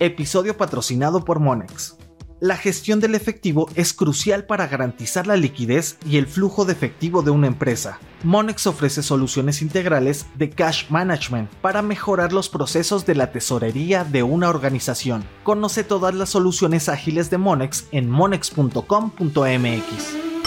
Episodio patrocinado por Monex. La gestión del efectivo es crucial para garantizar la liquidez y el flujo de efectivo de una empresa. Monex ofrece soluciones integrales de cash management para mejorar los procesos de la tesorería de una organización. Conoce todas las soluciones ágiles de Monex en monex.com.mx.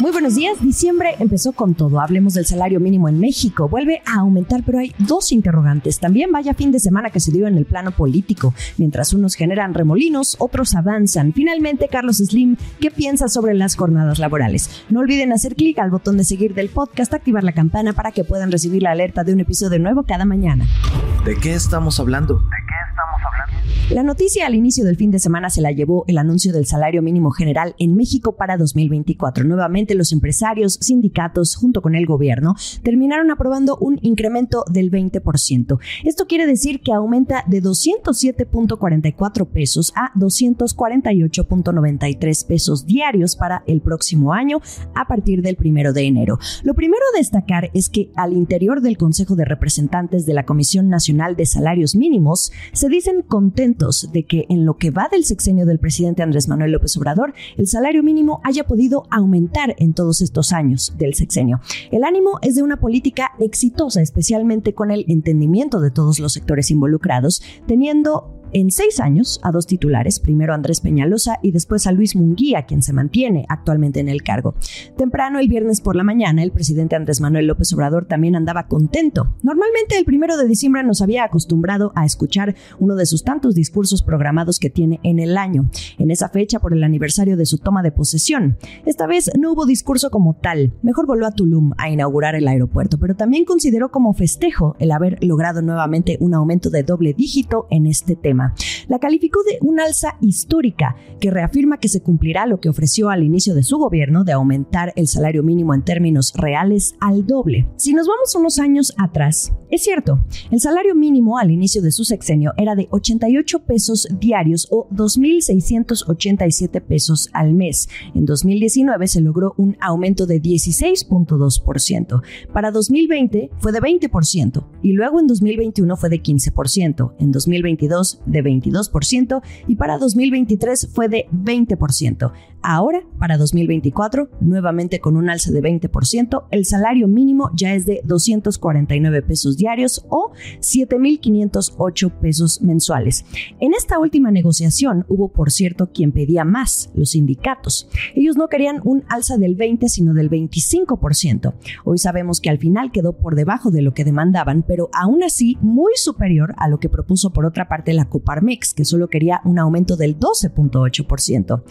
Muy buenos días. Diciembre empezó con todo. Hablemos del salario mínimo en México. Vuelve a aumentar, pero hay dos interrogantes. También vaya fin de semana que se dio en el plano político. Mientras unos generan remolinos, otros avanzan. Finalmente, Carlos Slim, ¿qué piensa sobre las jornadas laborales? No olviden hacer clic al botón de seguir del podcast, activar la campana para que puedan recibir la alerta de un episodio nuevo cada mañana. ¿De qué estamos hablando? La noticia al inicio del fin de semana se la llevó el anuncio del salario mínimo general en México para 2024. Nuevamente los empresarios, sindicatos, junto con el gobierno, terminaron aprobando un incremento del 20%. Esto quiere decir que aumenta de 207.44 pesos a 248.93 pesos diarios para el próximo año a partir del primero de enero. Lo primero a destacar es que al interior del Consejo de Representantes de la Comisión Nacional de Salarios Mínimos se dicen contentos de que en lo que va del sexenio del presidente Andrés Manuel López Obrador, el salario mínimo haya podido aumentar en todos estos años del sexenio. El ánimo es de una política exitosa, especialmente con el entendimiento de todos los sectores involucrados, teniendo en seis años a dos titulares, primero Andrés Peñalosa y después a Luis Munguía, quien se mantiene actualmente en el cargo. Temprano el viernes por la mañana, el presidente Andrés Manuel López Obrador también andaba contento. Normalmente el primero de diciembre nos había acostumbrado a escuchar uno de sus tantos discursos programados que tiene en el año, en esa fecha por el aniversario de su toma de posesión. Esta vez no hubo discurso como tal, mejor voló a Tulum a inaugurar el aeropuerto, pero también consideró como festejo el haber logrado nuevamente un aumento de doble dígito en este tema. La calificó de un alza histórica que reafirma que se cumplirá lo que ofreció al inicio de su gobierno de aumentar el salario mínimo en términos reales al doble. Si nos vamos unos años atrás, es cierto, el salario mínimo al inicio de su sexenio era de 88 pesos diarios o 2.687 pesos al mes. En 2019 se logró un aumento de 16.2%. Para 2020 fue de 20% y luego en 2021 fue de 15%. En 2022 de 22% y para 2023 fue de 20%. Ahora, para 2024, nuevamente con un alza de 20%, el salario mínimo ya es de 249 pesos diarios o 7.508 pesos mensuales. En esta última negociación hubo, por cierto, quien pedía más, los sindicatos. Ellos no querían un alza del 20, sino del 25%. Hoy sabemos que al final quedó por debajo de lo que demandaban, pero aún así muy superior a lo que propuso por otra parte la Coparmex, que solo quería un aumento del 12.8%.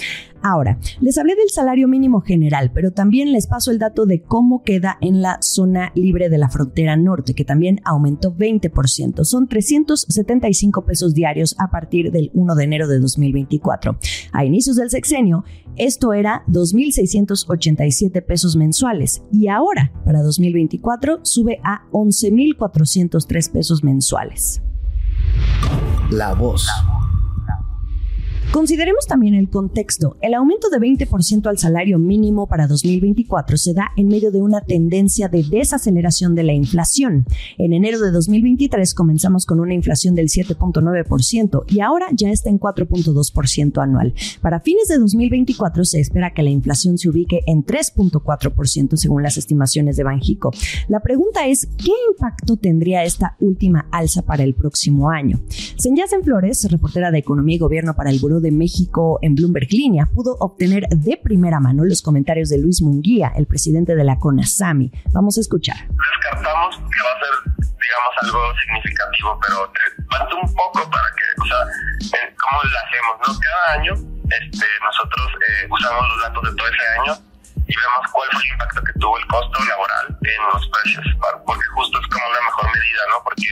Ahora, les hablé del salario mínimo general, pero también les paso el dato de cómo queda en la zona libre de la frontera norte, que también aumentó 20%. Son 375 pesos diarios a partir del 1 de enero de 2024. A inicios del sexenio, esto era 2.687 pesos mensuales y ahora, para 2024, sube a 11.403 pesos mensuales. La voz. Consideremos también el contexto. El aumento de 20% al salario mínimo para 2024 se da en medio de una tendencia de desaceleración de la inflación. En enero de 2023 comenzamos con una inflación del 7.9% y ahora ya está en 4.2% anual. Para fines de 2024 se espera que la inflación se ubique en 3.4% según las estimaciones de Banjico. La pregunta es, ¿qué impacto tendría esta última alza para el próximo año? Senyacen Flores, reportera de Economía y Gobierno para el Buró de México en Bloomberg Línea pudo obtener de primera mano los comentarios de Luis Munguía, el presidente de la CONASAMI. Vamos a escuchar. Descartamos que va a ser, digamos, algo significativo, pero te falta un poco para que, o sea, ¿cómo lo hacemos? ¿no? Cada año este, nosotros eh, usamos los datos de todo ese año y vemos cuál fue el impacto que tuvo el costo laboral en los precios, porque justo es como una mejor medida, ¿no? Porque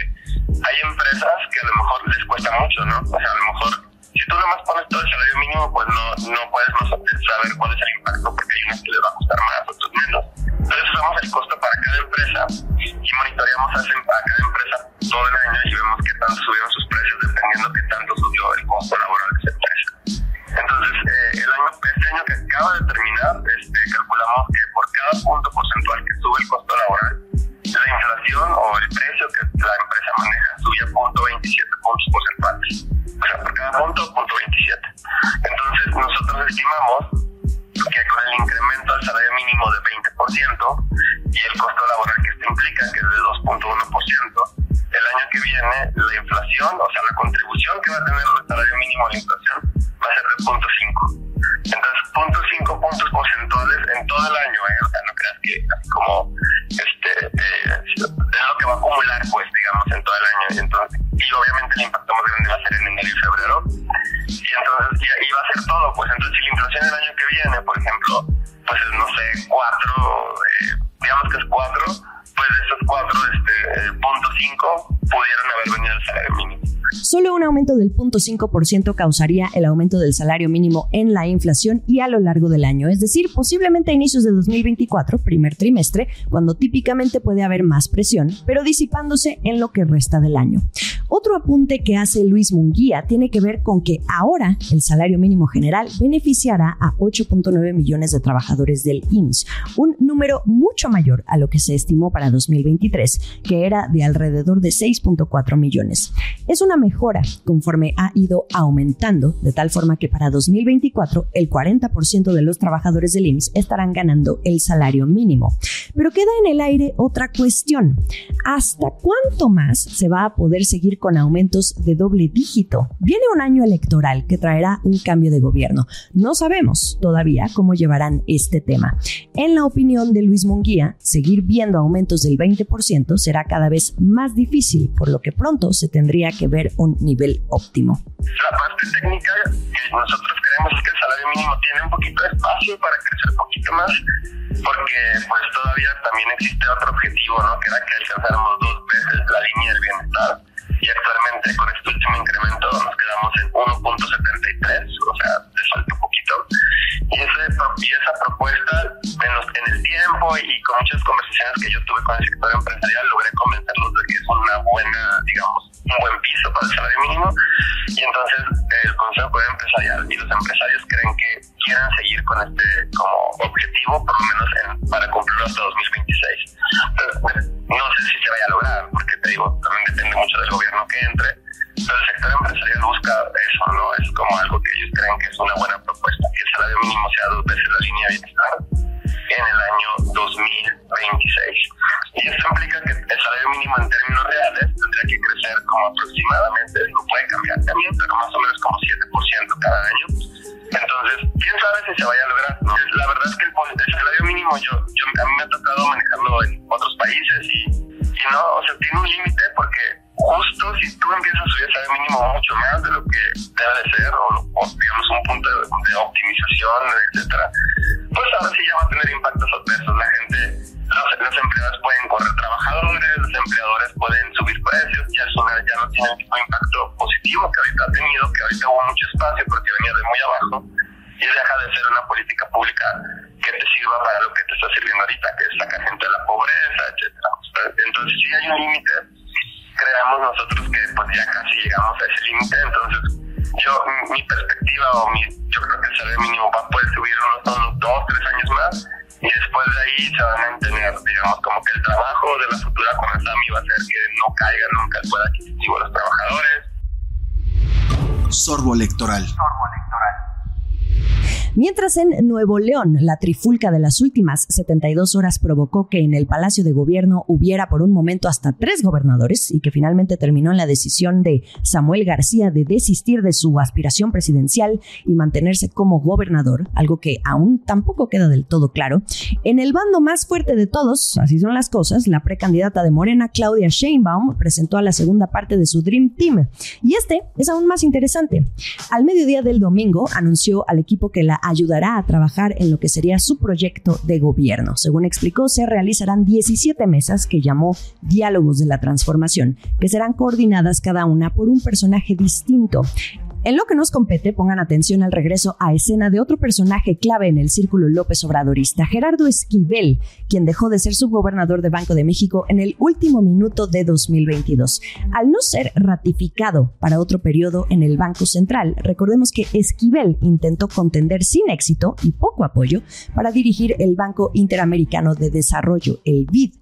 hay empresas que a lo mejor les cuesta mucho, ¿no? O sea, a lo mejor tú nada más pones todo el salario mínimo, pues no, no puedes saber cuál es el impacto, porque hay unos que les va a costar más, otros menos. Entonces usamos el costo para cada empresa y monitoreamos a, cada empresa todo el año y vemos qué tanto subieron sus precios dependiendo qué tanto subió el costo laboral de esa empresa. Entonces, eh, el año, este año que acaba de terminar, este, calculamos que por cada punto porcentual la inflación, o sea, la contribución que va a tener el salario mínimo a la inflación va a ser de 0.5. Entonces, 0.5 puntos porcentuales en todo el año, ¿eh? O sea, no creas que así como este, eh, es lo que va a acumular, pues, digamos, en todo el año. Y, entonces, y obviamente el impacto más grande va a ser en enero y febrero. Y entonces, y, y va a ser todo, pues, entonces, si la inflación del año que viene, por ejemplo, pues es, no sé, 4, eh, digamos que es 4, pues de esos 4, este, eh, 0.5 pudieran haber venido al Solo un aumento del 0.5% causaría el aumento del salario mínimo en la inflación y a lo largo del año, es decir, posiblemente a inicios de 2024, primer trimestre, cuando típicamente puede haber más presión, pero disipándose en lo que resta del año. Otro apunte que hace Luis Munguía tiene que ver con que ahora el salario mínimo general beneficiará a 8.9 millones de trabajadores del IMSS, un número mucho mayor a lo que se estimó para 2023, que era de alrededor de 6.4 millones. Es una mejora conforme ha ido aumentando, de tal forma que para 2024 el 40% de los trabajadores del IMSS estarán ganando el salario mínimo. Pero queda en el aire otra cuestión. ¿Hasta cuánto más se va a poder seguir con aumentos de doble dígito? Viene un año electoral que traerá un cambio de gobierno. No sabemos todavía cómo llevarán este tema. En la opinión de Luis Munguía, seguir viendo aumentos del 20% será cada vez más difícil, por lo que pronto se tendría que ver un nivel óptimo. La parte técnica que nosotros creemos es que el salario mínimo tiene un poquito de espacio para crecer un poquito más, porque pues todavía también existe otro objetivo, ¿no? Que era que alcanzáramos dos veces la línea del bienestar y actualmente con este último incremento nos quedamos en 1.73, o sea, de salto Y, ese, y esa propuesta en, los, en el tiempo y con muchas conversaciones que yo tuve con el sector empresarial logré convencerlos de que es una buena, digamos, un buen piso para el salario mínimo. Y entonces el Consejo Empresarial y los empresarios creen que quieran seguir con este como objetivo, por lo menos en, para cumplirlo hasta 2026. Pero, pues, no sé si se vaya a lograr, porque te digo, también depende mucho del gobierno que entre, pero el sector empresarial busca eso, ¿no? Es como algo que ellos creen que es una buena propuesta, que el salario mínimo sea dos veces la línea bienestar en el año 2026. Y eso implica que el salario mínimo en términos reales tendría que crecer como aproximadamente, no puede cambiar también, pero más o menos como 7% cada año. Entonces, quién sabe si se vaya a lograr. La verdad es que el, el salario mínimo, yo, yo, a mí me ha tocado manejarlo en otros países y, y no, o sea, tiene un límite porque justo si tú empiezas a subir salario mínimo mucho más de lo que debe de ser, o, o digamos un punto de, de optimización, etcétera, pues ahora sí ya va a tener impactos adversos. La gente, los, los empleadores pueden correr trabajadores, los empleadores pueden subir precios, ya, es una, ya no tiene el mismo impacto positivo que ahorita ha tenido, que ahorita hubo mucho espacio porque venía de muy abajo y deja de ser una política pública que te sirva para lo que te está sirviendo ahorita, que es sacar gente de la pobreza, etcétera. Entonces sí hay un límite, creamos nosotros que pues ya casi llegamos a ese límite, entonces yo, mi, perspectiva o mi, yo creo que el salario mínimo va a poder subir unos, unos dos, tres años más y después de ahí se van a mantener, digamos, como que el trabajo de la futura Conasami va a ser que no caiga nunca el poder adquisitivo de los trabajadores. Sorbo electoral. Sorbo electoral. Mientras en Nuevo León, la trifulca de las últimas 72 horas provocó que en el Palacio de Gobierno hubiera por un momento hasta tres gobernadores y que finalmente terminó en la decisión de Samuel García de desistir de su aspiración presidencial y mantenerse como gobernador, algo que aún tampoco queda del todo claro. En el bando más fuerte de todos, así son las cosas, la precandidata de Morena, Claudia Sheinbaum, presentó a la segunda parte de su Dream Team. Y este es aún más interesante. Al mediodía del domingo anunció al equipo que la ayudará a trabajar en lo que sería su proyecto de gobierno. Según explicó, se realizarán 17 mesas que llamó Diálogos de la Transformación, que serán coordinadas cada una por un personaje distinto. En lo que nos compete, pongan atención al regreso a escena de otro personaje clave en el círculo López Obradorista, Gerardo Esquivel, quien dejó de ser subgobernador de Banco de México en el último minuto de 2022. Al no ser ratificado para otro periodo en el Banco Central, recordemos que Esquivel intentó contender sin éxito y poco apoyo para dirigir el Banco Interamericano de Desarrollo, el BID.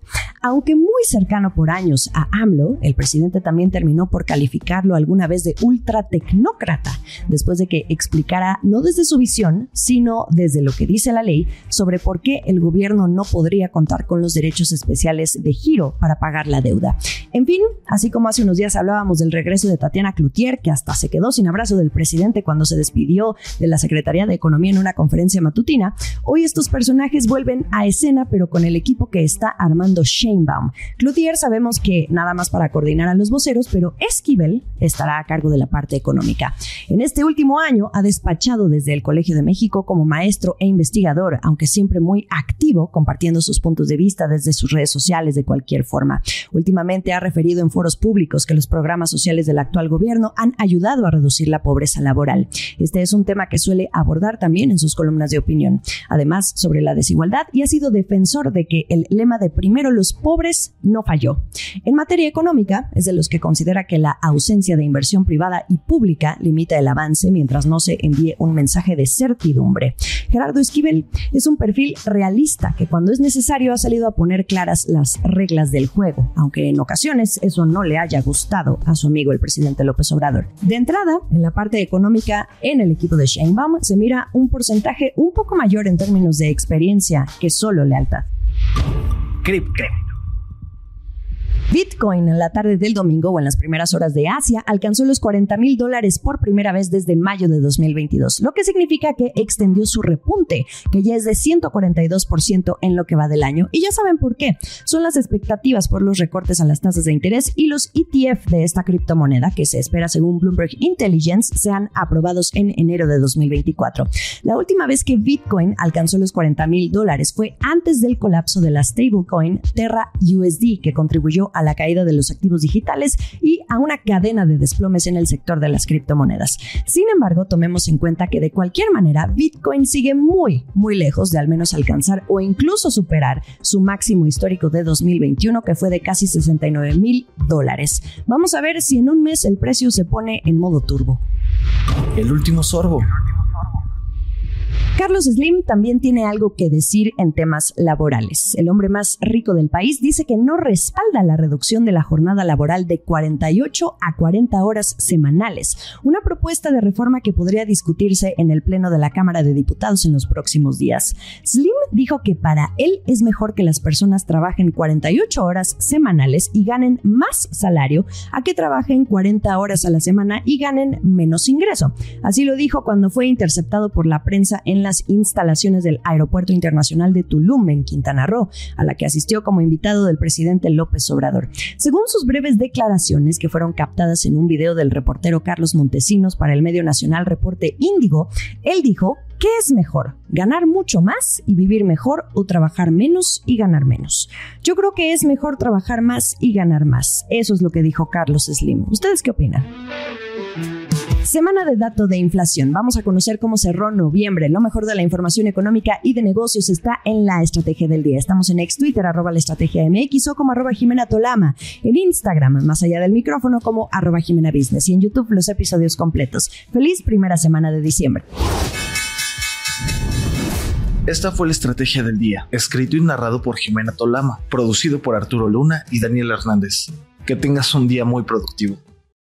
Aunque muy cercano por años a AMLO, el presidente también terminó por calificarlo alguna vez de ultra tecnócrata, después de que explicara no desde su visión, sino desde lo que dice la ley sobre por qué el gobierno no podría contar con los derechos especiales de giro para pagar la deuda. En fin, así como hace unos días hablábamos del regreso de Tatiana Cloutier, que hasta se quedó sin abrazo del presidente cuando se despidió de la Secretaría de Economía en una conferencia matutina, hoy estos personajes vuelven a escena, pero con el equipo que está armando Sheinbaum. Cloutier sabemos que nada más para coordinar a los voceros, pero Esquivel estará a cargo de la parte económica. En este último año ha despachado desde el Colegio de México como maestro e investigador, aunque siempre muy activo, compartiendo sus puntos de vista desde sus redes sociales de cualquier forma. Últimamente ha referido en foros públicos que los programas sociales del actual gobierno han ayudado a reducir la pobreza laboral. Este es un tema que suele abordar también en sus columnas de opinión. Además, sobre la desigualdad y ha sido defensor de que el lema de primero los pobres no falló. En materia económica, es de los que considera que la ausencia de inversión privada y pública limita el avance mientras no se envíe un mensaje de certidumbre. Gerardo Esquivel es un perfil realista que cuando es necesario ha salido a poner claras las reglas del juego, aunque en ocasiones eso no le haya gustado a su amigo el presidente López Obrador. De entrada, en la parte económica, en el equipo de Sheinbaum se mira un porcentaje un poco mayor en términos de experiencia que solo lealtad. Cripto. Bitcoin en la tarde del domingo o en las primeras horas de Asia alcanzó los 40 mil dólares por primera vez desde mayo de 2022, lo que significa que extendió su repunte, que ya es de 142% en lo que va del año. Y ya saben por qué. Son las expectativas por los recortes a las tasas de interés y los ETF de esta criptomoneda, que se espera según Bloomberg Intelligence, sean aprobados en enero de 2024. La última vez que Bitcoin alcanzó los 40 mil dólares fue antes del colapso de la stablecoin Terra USD, que contribuyó a la caída de los activos digitales y a una cadena de desplomes en el sector de las criptomonedas. Sin embargo, tomemos en cuenta que de cualquier manera Bitcoin sigue muy, muy lejos de al menos alcanzar o incluso superar su máximo histórico de 2021 que fue de casi 69 mil dólares. Vamos a ver si en un mes el precio se pone en modo turbo. El último sorbo. Carlos Slim también tiene algo que decir en temas laborales. El hombre más rico del país dice que no respalda la reducción de la jornada laboral de 48 a 40 horas semanales, una propuesta de reforma que podría discutirse en el Pleno de la Cámara de Diputados en los próximos días. Slim dijo que para él es mejor que las personas trabajen 48 horas semanales y ganen más salario a que trabajen 40 horas a la semana y ganen menos ingreso. Así lo dijo cuando fue interceptado por la prensa en las instalaciones del Aeropuerto Internacional de Tulum, en Quintana Roo, a la que asistió como invitado del presidente López Obrador. Según sus breves declaraciones que fueron captadas en un video del reportero Carlos Montesinos para el medio nacional Reporte Índigo, él dijo ¿Qué es mejor? ¿Ganar mucho más y vivir mejor o trabajar menos y ganar menos? Yo creo que es mejor trabajar más y ganar más. Eso es lo que dijo Carlos Slim. ¿Ustedes qué opinan? Semana de dato de inflación. Vamos a conocer cómo cerró noviembre. Lo mejor de la información económica y de negocios está en la estrategia del día. Estamos en ex Twitter, arroba la estrategia MX o como arroba Jimena Tolama. En Instagram, más allá del micrófono, como arroba Jimena Business. Y en YouTube, los episodios completos. Feliz primera semana de diciembre. Esta fue la estrategia del día, escrito y narrado por Jimena Tolama, producido por Arturo Luna y Daniel Hernández. Que tengas un día muy productivo.